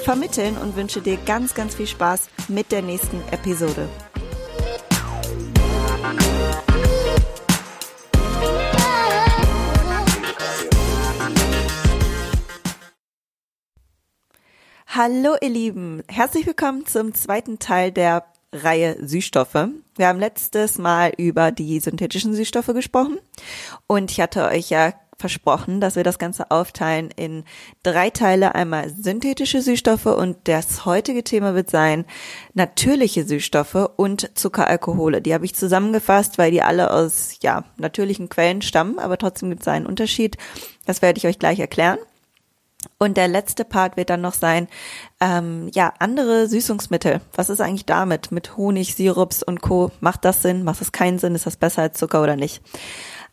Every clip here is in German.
vermitteln und wünsche dir ganz, ganz viel Spaß mit der nächsten Episode. Hallo ihr Lieben, herzlich willkommen zum zweiten Teil der Reihe Süßstoffe. Wir haben letztes Mal über die synthetischen Süßstoffe gesprochen und ich hatte euch ja versprochen, dass wir das Ganze aufteilen in drei Teile. Einmal synthetische Süßstoffe und das heutige Thema wird sein natürliche Süßstoffe und Zuckeralkohole. Die habe ich zusammengefasst, weil die alle aus ja natürlichen Quellen stammen, aber trotzdem gibt es einen Unterschied. Das werde ich euch gleich erklären. Und der letzte Part wird dann noch sein, ähm, ja, andere Süßungsmittel. Was ist eigentlich damit? Mit Honig, Sirups und Co. Macht das Sinn? Macht das keinen Sinn? Ist das besser als Zucker oder nicht?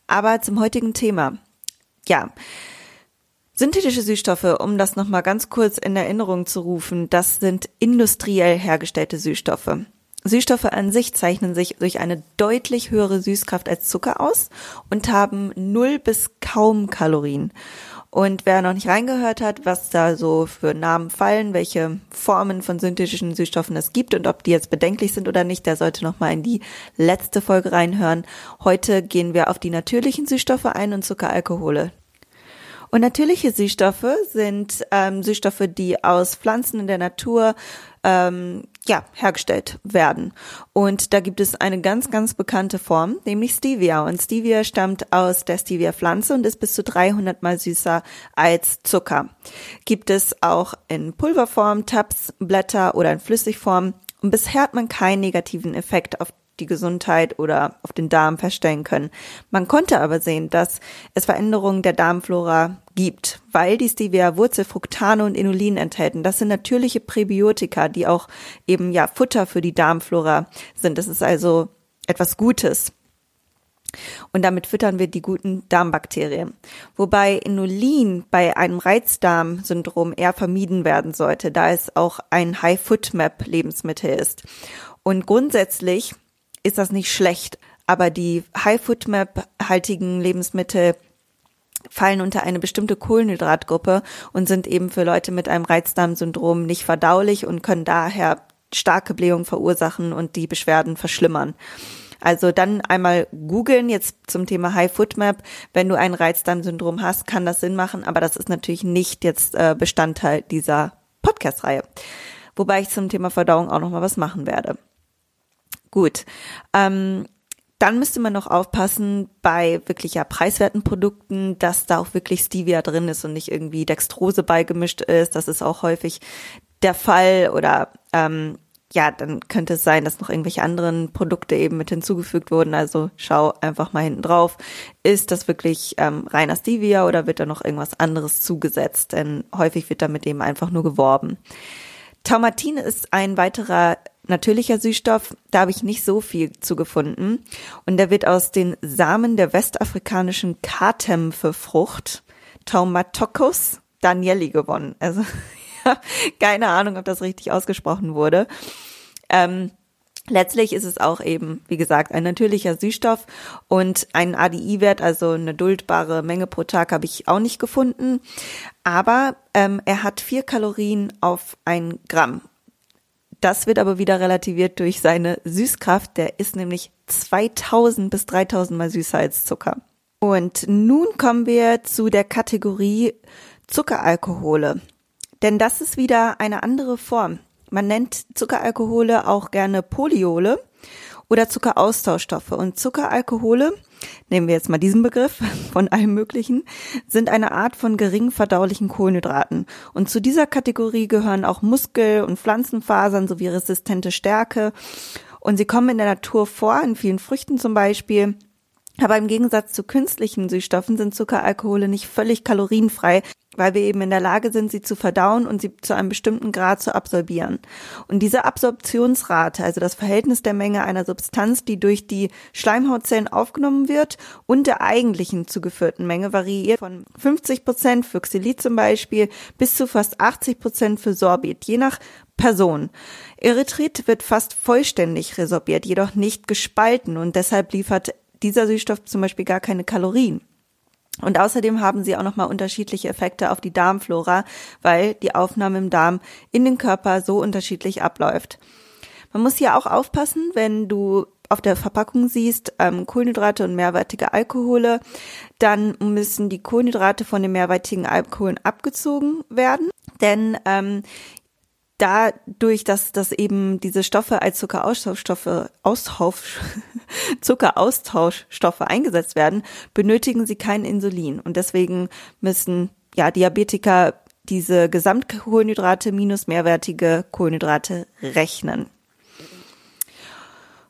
Aber zum heutigen Thema ja. Synthetische Süßstoffe, um das nochmal ganz kurz in Erinnerung zu rufen, das sind industriell hergestellte Süßstoffe. Süßstoffe an sich zeichnen sich durch eine deutlich höhere Süßkraft als Zucker aus und haben null bis kaum Kalorien. Und wer noch nicht reingehört hat, was da so für Namen fallen, welche Formen von synthetischen Süßstoffen es gibt und ob die jetzt bedenklich sind oder nicht, der sollte noch mal in die letzte Folge reinhören. Heute gehen wir auf die natürlichen Süßstoffe ein und Zuckeralkohole. Und natürliche Süßstoffe sind ähm, Süßstoffe, die aus Pflanzen in der Natur ähm, ja, hergestellt werden. Und da gibt es eine ganz, ganz bekannte Form, nämlich Stevia. Und Stevia stammt aus der Stevia-Pflanze und ist bis zu 300 mal süßer als Zucker. Gibt es auch in Pulverform, Tabs, Blätter oder in Flüssigform. Und bisher hat man keinen negativen Effekt auf die Gesundheit oder auf den Darm feststellen können. Man konnte aber sehen, dass es Veränderungen der Darmflora gibt, weil die Stevia Wurzelfructane und Inulin enthalten. Das sind natürliche Präbiotika, die auch eben ja Futter für die Darmflora sind. Das ist also etwas Gutes. Und damit füttern wir die guten Darmbakterien. Wobei Inulin bei einem Reizdarmsyndrom eher vermieden werden sollte, da es auch ein High-Food-Map-Lebensmittel ist. Und grundsätzlich ist das nicht schlecht. Aber die High-Foodmap-haltigen Lebensmittel fallen unter eine bestimmte Kohlenhydratgruppe und sind eben für Leute mit einem Reizdarmsyndrom nicht verdaulich und können daher starke Blähungen verursachen und die Beschwerden verschlimmern. Also dann einmal googeln jetzt zum Thema High Food Map. Wenn du ein Reizdarmsyndrom hast, kann das Sinn machen, aber das ist natürlich nicht jetzt äh, Bestandteil dieser Podcast-Reihe. Wobei ich zum Thema Verdauung auch noch mal was machen werde. Gut. Ähm, dann müsste man noch aufpassen bei wirklich ja preiswerten Produkten, dass da auch wirklich Stevia drin ist und nicht irgendwie Dextrose beigemischt ist. Das ist auch häufig der Fall oder ähm, ja, dann könnte es sein, dass noch irgendwelche anderen Produkte eben mit hinzugefügt wurden. Also schau einfach mal hinten drauf. Ist das wirklich ähm, reiner Stevia oder wird da noch irgendwas anderes zugesetzt? Denn häufig wird damit eben einfach nur geworben. Taumatin ist ein weiterer natürlicher Süßstoff, da habe ich nicht so viel zu gefunden. Und der wird aus den Samen der westafrikanischen Katem für Frucht, Taumatocus danieli gewonnen. Also keine Ahnung, ob das richtig ausgesprochen wurde. Ähm, Letztlich ist es auch eben, wie gesagt, ein natürlicher Süßstoff und ein ADI-Wert, also eine duldbare Menge pro Tag, habe ich auch nicht gefunden. Aber ähm, er hat vier Kalorien auf ein Gramm das wird aber wieder relativiert durch seine Süßkraft. Der ist nämlich 2000 bis 3000 mal süßer als Zucker. Und nun kommen wir zu der Kategorie Zuckeralkohole. Denn das ist wieder eine andere Form. Man nennt Zuckeralkohole auch gerne Polyole oder Zuckeraustauschstoffe. Und Zuckeralkohole nehmen wir jetzt mal diesen Begriff von allem Möglichen, sind eine Art von gering verdaulichen Kohlenhydraten. Und zu dieser Kategorie gehören auch Muskel- und Pflanzenfasern sowie resistente Stärke. Und sie kommen in der Natur vor, in vielen Früchten zum Beispiel. Aber im Gegensatz zu künstlichen Süßstoffen sind Zuckeralkohole nicht völlig kalorienfrei, weil wir eben in der Lage sind, sie zu verdauen und sie zu einem bestimmten Grad zu absorbieren. Und diese Absorptionsrate, also das Verhältnis der Menge einer Substanz, die durch die Schleimhautzellen aufgenommen wird und der eigentlichen zugeführten Menge, variiert von 50 Prozent für Xylit zum Beispiel bis zu fast 80 Prozent für Sorbit, je nach Person. Erythrit wird fast vollständig resorbiert, jedoch nicht gespalten und deshalb liefert dieser Süßstoff zum Beispiel gar keine Kalorien. Und außerdem haben sie auch nochmal unterschiedliche Effekte auf die Darmflora, weil die Aufnahme im Darm in den Körper so unterschiedlich abläuft. Man muss hier auch aufpassen, wenn du auf der Verpackung siehst, ähm, Kohlenhydrate und mehrwertige Alkohole, dann müssen die Kohlenhydrate von den mehrwertigen Alkoholen abgezogen werden. Denn ähm, dadurch, dass, dass eben diese Stoffe als Zuckeraustauschstoffe, Austausch, Zuckeraustauschstoffe eingesetzt werden, benötigen sie kein Insulin. Und deswegen müssen ja Diabetiker diese Gesamtkohlenhydrate minus mehrwertige Kohlenhydrate rechnen.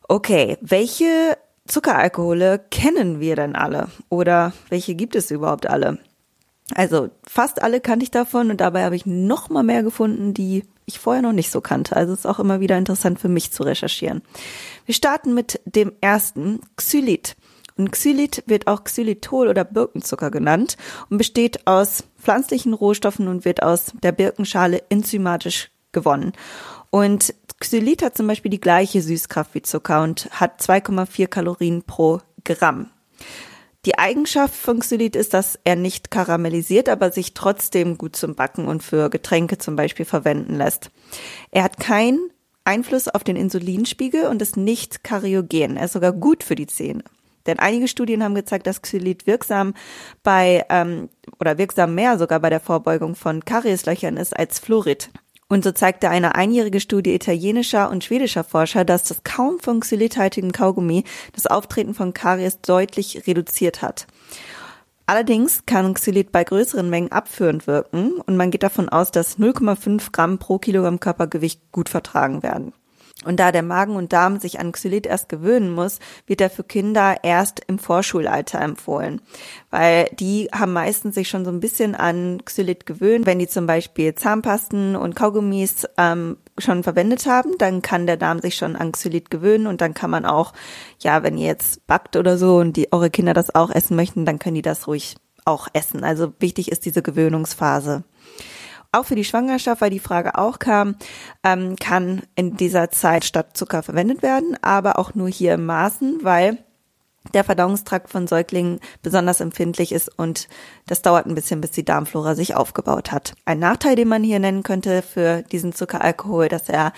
Okay, welche Zuckeralkohole kennen wir denn alle? Oder welche gibt es überhaupt alle? Also fast alle kannte ich davon und dabei habe ich noch mal mehr gefunden, die ich vorher noch nicht so kannte. Also ist auch immer wieder interessant für mich zu recherchieren. Wir starten mit dem ersten, Xylit. Und Xylit wird auch Xylitol oder Birkenzucker genannt und besteht aus pflanzlichen Rohstoffen und wird aus der Birkenschale enzymatisch gewonnen. Und Xylit hat zum Beispiel die gleiche Süßkraft wie Zucker und hat 2,4 Kalorien pro Gramm. Die Eigenschaft von Xylit ist, dass er nicht karamellisiert, aber sich trotzdem gut zum Backen und für Getränke zum Beispiel verwenden lässt. Er hat keinen Einfluss auf den Insulinspiegel und ist nicht kariogen. Er ist sogar gut für die Zähne. Denn einige Studien haben gezeigt, dass Xylit wirksam bei ähm, oder wirksam mehr sogar bei der Vorbeugung von Karieslöchern ist als Fluorid. Und so zeigte eine einjährige Studie italienischer und schwedischer Forscher, dass das kaum von xylithaltigen Kaugummi das Auftreten von Karies deutlich reduziert hat. Allerdings kann Xylit bei größeren Mengen abführend wirken und man geht davon aus, dass 0,5 Gramm pro Kilogramm Körpergewicht gut vertragen werden. Und da der Magen und Darm sich an Xylit erst gewöhnen muss, wird er für Kinder erst im Vorschulalter empfohlen. Weil die haben meistens sich schon so ein bisschen an Xylit gewöhnt. Wenn die zum Beispiel Zahnpasten und Kaugummis ähm, schon verwendet haben, dann kann der Darm sich schon an Xylit gewöhnen und dann kann man auch, ja, wenn ihr jetzt backt oder so und die eure Kinder das auch essen möchten, dann können die das ruhig auch essen. Also wichtig ist diese Gewöhnungsphase auch für die Schwangerschaft, weil die Frage auch kam, ähm, kann in dieser Zeit statt Zucker verwendet werden, aber auch nur hier im Maßen, weil der Verdauungstrakt von Säuglingen besonders empfindlich ist und das dauert ein bisschen, bis die Darmflora sich aufgebaut hat. Ein Nachteil, den man hier nennen könnte für diesen Zuckeralkohol, dass er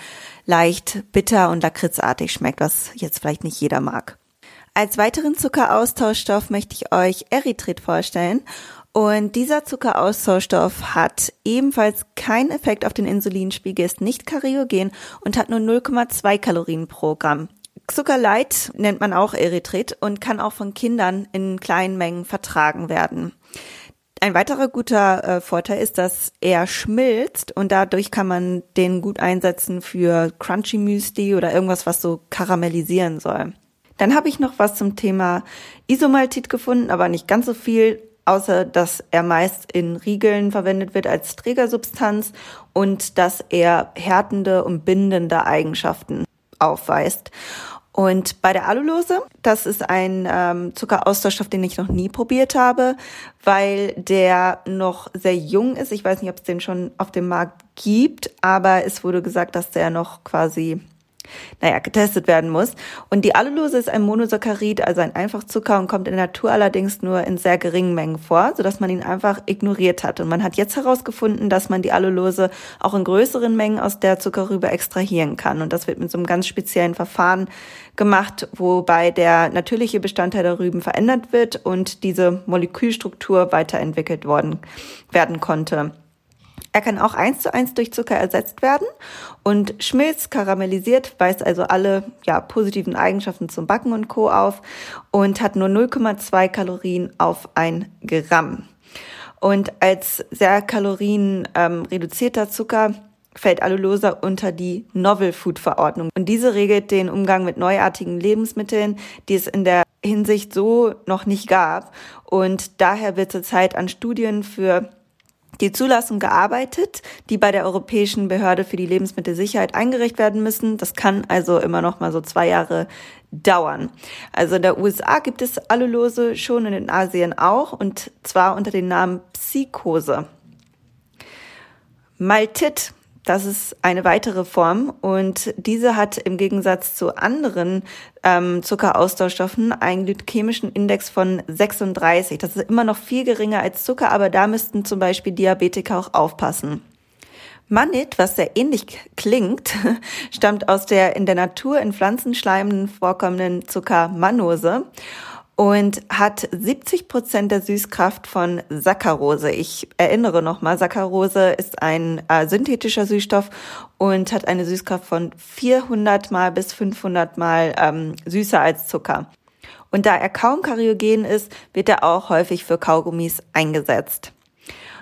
leicht bitter und lakritzartig schmeckt, was jetzt vielleicht nicht jeder mag. Als weiteren Zuckeraustauschstoff möchte ich euch Erythrit vorstellen. Und dieser Zuckeraustauschstoff hat ebenfalls keinen Effekt auf den Insulinspiegel, ist nicht kariogen und hat nur 0,2 Kalorien pro Gramm. Zuckerlight nennt man auch Erythrit und kann auch von Kindern in kleinen Mengen vertragen werden. Ein weiterer guter äh, Vorteil ist, dass er schmilzt und dadurch kann man den gut einsetzen für Crunchy Müsli oder irgendwas, was so karamellisieren soll. Dann habe ich noch was zum Thema Isomaltit gefunden, aber nicht ganz so viel außer dass er meist in Riegeln verwendet wird als Trägersubstanz und dass er härtende und bindende Eigenschaften aufweist. Und bei der Alulose, das ist ein ähm, Zuckeraustauschstoff, den ich noch nie probiert habe, weil der noch sehr jung ist. Ich weiß nicht, ob es den schon auf dem Markt gibt, aber es wurde gesagt, dass der noch quasi naja, getestet werden muss. Und die Allulose ist ein Monosaccharid, also ein Einfachzucker und kommt in der Natur allerdings nur in sehr geringen Mengen vor, sodass man ihn einfach ignoriert hat. Und man hat jetzt herausgefunden, dass man die Allulose auch in größeren Mengen aus der Zuckerrübe extrahieren kann. Und das wird mit so einem ganz speziellen Verfahren gemacht, wobei der natürliche Bestandteil der Rüben verändert wird und diese Molekülstruktur weiterentwickelt worden werden konnte. Er kann auch eins zu eins durch Zucker ersetzt werden und schmilzt, karamellisiert, weist also alle ja, positiven Eigenschaften zum Backen und Co. auf und hat nur 0,2 Kalorien auf ein Gramm. Und als sehr kalorienreduzierter ähm, Zucker fällt Alulose unter die Novel Food Verordnung. Und diese regelt den Umgang mit neuartigen Lebensmitteln, die es in der Hinsicht so noch nicht gab. Und daher wird zurzeit an Studien für die Zulassung gearbeitet, die bei der Europäischen Behörde für die Lebensmittelsicherheit eingereicht werden müssen. Das kann also immer noch mal so zwei Jahre dauern. Also in der USA gibt es Allulose schon und in Asien auch und zwar unter dem Namen Psychose. Maltit das ist eine weitere Form und diese hat im Gegensatz zu anderen ähm, Zuckeraustauschstoffen einen glykämischen Index von 36. Das ist immer noch viel geringer als Zucker, aber da müssten zum Beispiel Diabetiker auch aufpassen. Manit, was sehr ähnlich klingt, stammt aus der in der Natur in Pflanzenschleimen vorkommenden Zuckermannose und hat 70 Prozent der Süßkraft von Saccharose. Ich erinnere nochmal, Saccharose ist ein äh, synthetischer Süßstoff und hat eine Süßkraft von 400 mal bis 500 mal ähm, süßer als Zucker. Und da er kaum kariogen ist, wird er auch häufig für Kaugummis eingesetzt.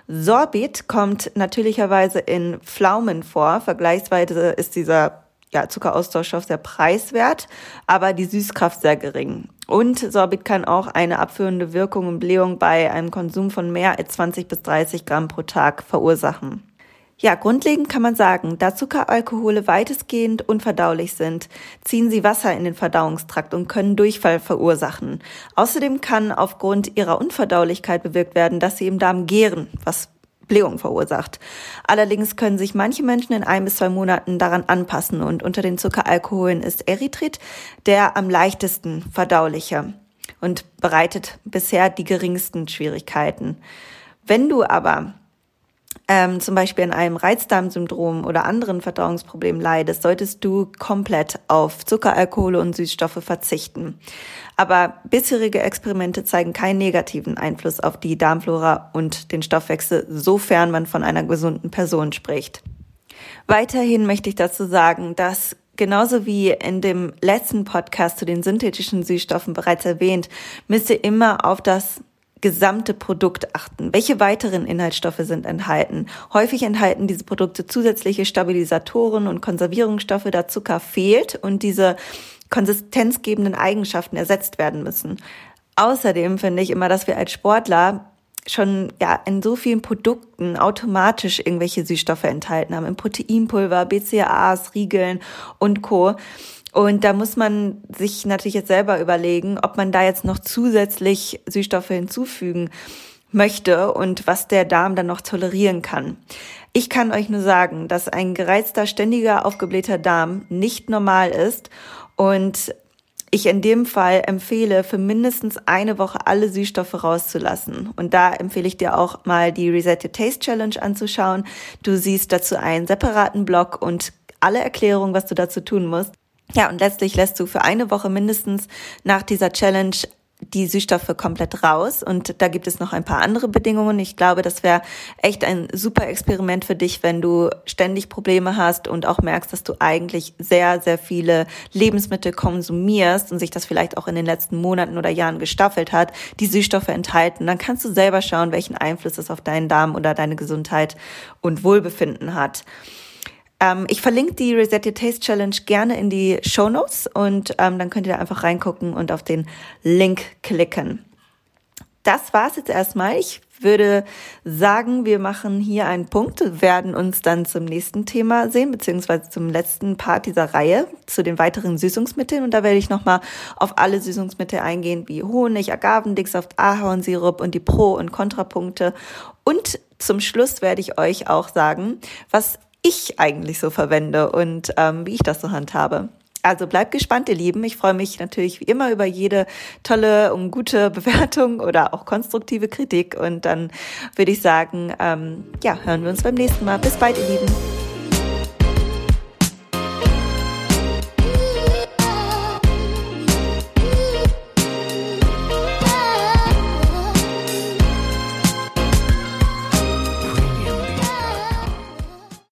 Sorbit kommt natürlicherweise in Pflaumen vor. Vergleichsweise ist dieser ja, Zuckeraustauschstoff sehr preiswert, aber die Süßkraft sehr gering. Und Sorbit kann auch eine abführende Wirkung und Blähung bei einem Konsum von mehr als 20 bis 30 Gramm pro Tag verursachen. Ja, grundlegend kann man sagen, da Zuckeralkohole weitestgehend unverdaulich sind, ziehen sie Wasser in den Verdauungstrakt und können Durchfall verursachen. Außerdem kann aufgrund ihrer Unverdaulichkeit bewirkt werden, dass sie im Darm gären, was Blähung verursacht. Allerdings können sich manche Menschen in ein bis zwei Monaten daran anpassen und unter den Zuckeralkoholen ist Erythrit der am leichtesten verdauliche und bereitet bisher die geringsten Schwierigkeiten. Wenn du aber ähm, zum Beispiel an einem Reizdarmsyndrom oder anderen Verdauungsproblemen leidest, solltest du komplett auf Zuckeralkohole und Süßstoffe verzichten. Aber bisherige Experimente zeigen keinen negativen Einfluss auf die Darmflora und den Stoffwechsel, sofern man von einer gesunden Person spricht. Weiterhin möchte ich dazu sagen, dass Genauso wie in dem letzten Podcast zu den synthetischen Süßstoffen bereits erwähnt, müsst ihr immer auf das gesamte Produkt achten. Welche weiteren Inhaltsstoffe sind enthalten? Häufig enthalten diese Produkte zusätzliche Stabilisatoren und Konservierungsstoffe, da Zucker fehlt und diese konsistenzgebenden Eigenschaften ersetzt werden müssen. Außerdem finde ich immer, dass wir als Sportler schon ja in so vielen Produkten automatisch irgendwelche Süßstoffe enthalten haben, im Proteinpulver, BCAAs, Riegeln und Co. Und da muss man sich natürlich jetzt selber überlegen, ob man da jetzt noch zusätzlich Süßstoffe hinzufügen möchte und was der Darm dann noch tolerieren kann. Ich kann euch nur sagen, dass ein gereizter, ständiger, aufgeblähter Darm nicht normal ist und ich in dem Fall empfehle, für mindestens eine Woche alle Süßstoffe rauszulassen. Und da empfehle ich dir auch mal die Reset Your Taste Challenge anzuschauen. Du siehst dazu einen separaten Blog und alle Erklärungen, was du dazu tun musst. Ja, und letztlich lässt du für eine Woche mindestens nach dieser Challenge die Süßstoffe komplett raus und da gibt es noch ein paar andere Bedingungen. Ich glaube, das wäre echt ein super Experiment für dich, wenn du ständig Probleme hast und auch merkst, dass du eigentlich sehr, sehr viele Lebensmittel konsumierst und sich das vielleicht auch in den letzten Monaten oder Jahren gestaffelt hat, die Süßstoffe enthalten. Dann kannst du selber schauen, welchen Einfluss es auf deinen Darm oder deine Gesundheit und Wohlbefinden hat. Ähm, ich verlinke die Reset Your Taste Challenge gerne in die Show Notes und ähm, dann könnt ihr da einfach reingucken und auf den Link klicken. Das war's jetzt erstmal. Ich würde sagen, wir machen hier einen Punkt, werden uns dann zum nächsten Thema sehen, beziehungsweise zum letzten Part dieser Reihe, zu den weiteren Süßungsmitteln. Und da werde ich nochmal auf alle Süßungsmittel eingehen, wie Honig, Agavendicksaft, Ahornsirup und die Pro- und Kontrapunkte. Und zum Schluss werde ich euch auch sagen, was ich eigentlich so verwende und ähm, wie ich das so handhabe. Also bleibt gespannt, ihr Lieben. Ich freue mich natürlich wie immer über jede tolle und gute Bewertung oder auch konstruktive Kritik. Und dann würde ich sagen, ähm, ja, hören wir uns beim nächsten Mal. Bis bald, ihr Lieben.